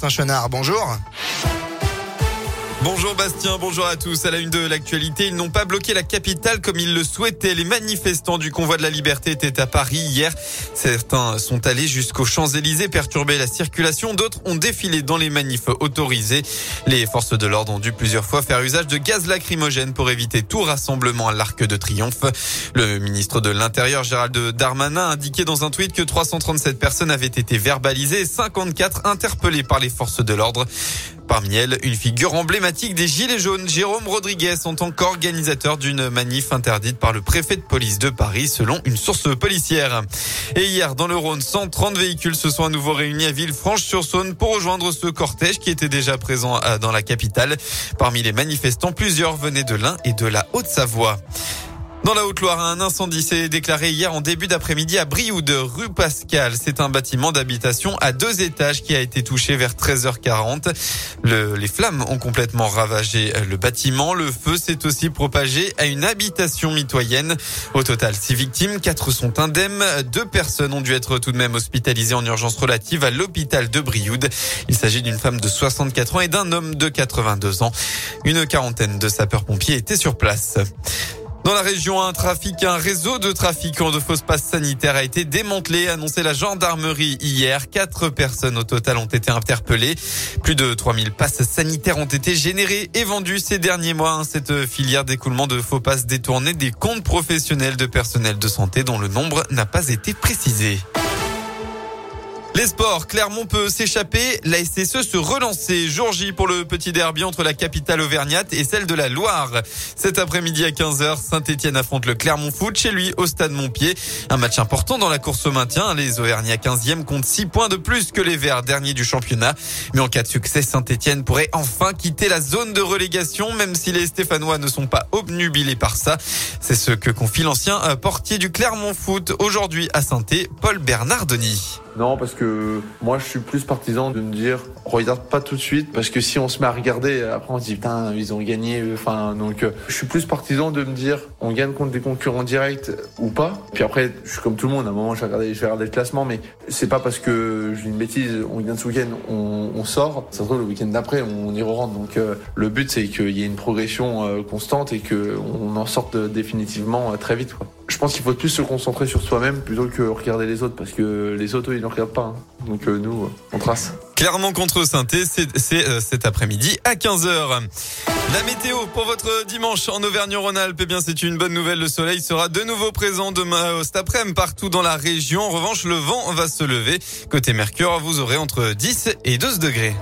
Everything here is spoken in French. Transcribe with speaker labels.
Speaker 1: Saint-Chenard, bonjour.
Speaker 2: Bonjour Bastien, bonjour à tous. À la une de l'actualité, ils n'ont pas bloqué la capitale comme ils le souhaitaient. Les manifestants du convoi de la liberté étaient à Paris hier. Certains sont allés jusqu'aux Champs-Élysées perturber la circulation. D'autres ont défilé dans les manifs autorisés. Les forces de l'ordre ont dû plusieurs fois faire usage de gaz lacrymogène pour éviter tout rassemblement à l'Arc de Triomphe. Le ministre de l'Intérieur, Gérald Darmanin, a indiqué dans un tweet que 337 personnes avaient été verbalisées et 54 interpellées par les forces de l'ordre. Parmi elles, une figure emblématique des Gilets jaunes, Jérôme Rodriguez, en tant qu'organisateur d'une manif interdite par le préfet de police de Paris, selon une source policière. Et hier, dans le Rhône, 130 véhicules se sont à nouveau réunis à Villefranche-sur-Saône pour rejoindre ce cortège qui était déjà présent euh, dans la capitale. Parmi les manifestants, plusieurs venaient de l'Ain et de la Haute-Savoie. Dans la Haute-Loire, un incendie s'est déclaré hier en début d'après-midi à Brioude, rue Pascal. C'est un bâtiment d'habitation à deux étages qui a été touché vers 13h40. Le, les flammes ont complètement ravagé le bâtiment. Le feu s'est aussi propagé à une habitation mitoyenne. Au total, six victimes, quatre sont indemnes. Deux personnes ont dû être tout de même hospitalisées en urgence relative à l'hôpital de Brioude. Il s'agit d'une femme de 64 ans et d'un homme de 82 ans. Une quarantaine de sapeurs-pompiers étaient sur place. Dans la région, un trafic, un réseau de trafiquants de fausses passes sanitaires a été démantelé, annoncé la gendarmerie hier. Quatre personnes au total ont été interpellées. Plus de 3000 passes sanitaires ont été générées et vendues ces derniers mois. Cette filière d'écoulement de faux passes détournées des comptes professionnels de personnel de santé dont le nombre n'a pas été précisé. Les sports, Clermont peut s'échapper, la SSE se relancer. Jour J pour le petit derby entre la capitale auvergnate et celle de la Loire. Cet après-midi à 15h, Saint-Etienne affronte le Clermont Foot chez lui au stade Montpied. Un match important dans la course au maintien. Les Auvergnats 15e comptent 6 points de plus que les Verts derniers du championnat. Mais en cas de succès, Saint-Etienne pourrait enfin quitter la zone de relégation, même si les Stéphanois ne sont pas obnubilés par ça. C'est ce que confie l'ancien portier du Clermont Foot aujourd'hui à saint Paul Bernardoni.
Speaker 3: Non, parce que moi, je suis plus partisan de me dire, regarde pas tout de suite, parce que si on se met à regarder, après on se dit, putain, ils ont gagné. Enfin, donc, euh, je suis plus partisan de me dire, on gagne contre des concurrents directs ou pas. Puis après, je suis comme tout le monde. À un moment, je vais regarder, je vais regarder le classement, mais c'est pas parce que dis une bêtise, on gagne ce week-end, on, on sort. Ça se trouve le week-end d'après, on y re rentre. Donc, euh, le but, c'est qu'il y ait une progression euh, constante et qu'on en sorte définitivement très vite. Quoi je pense qu'il faut plus se concentrer sur soi-même plutôt que regarder les autres parce que les autres ils ne regardent pas. Hein. Donc euh, nous euh, on trace.
Speaker 2: Clairement contre Synthé, c'est euh, cet après-midi à 15h. La météo pour votre dimanche en Auvergne-Rhône-Alpes, eh bien c'est une bonne nouvelle. Le soleil sera de nouveau présent demain cet après-midi partout dans la région. En revanche, le vent va se lever. Côté Mercure, vous aurez entre 10 et 12 degrés.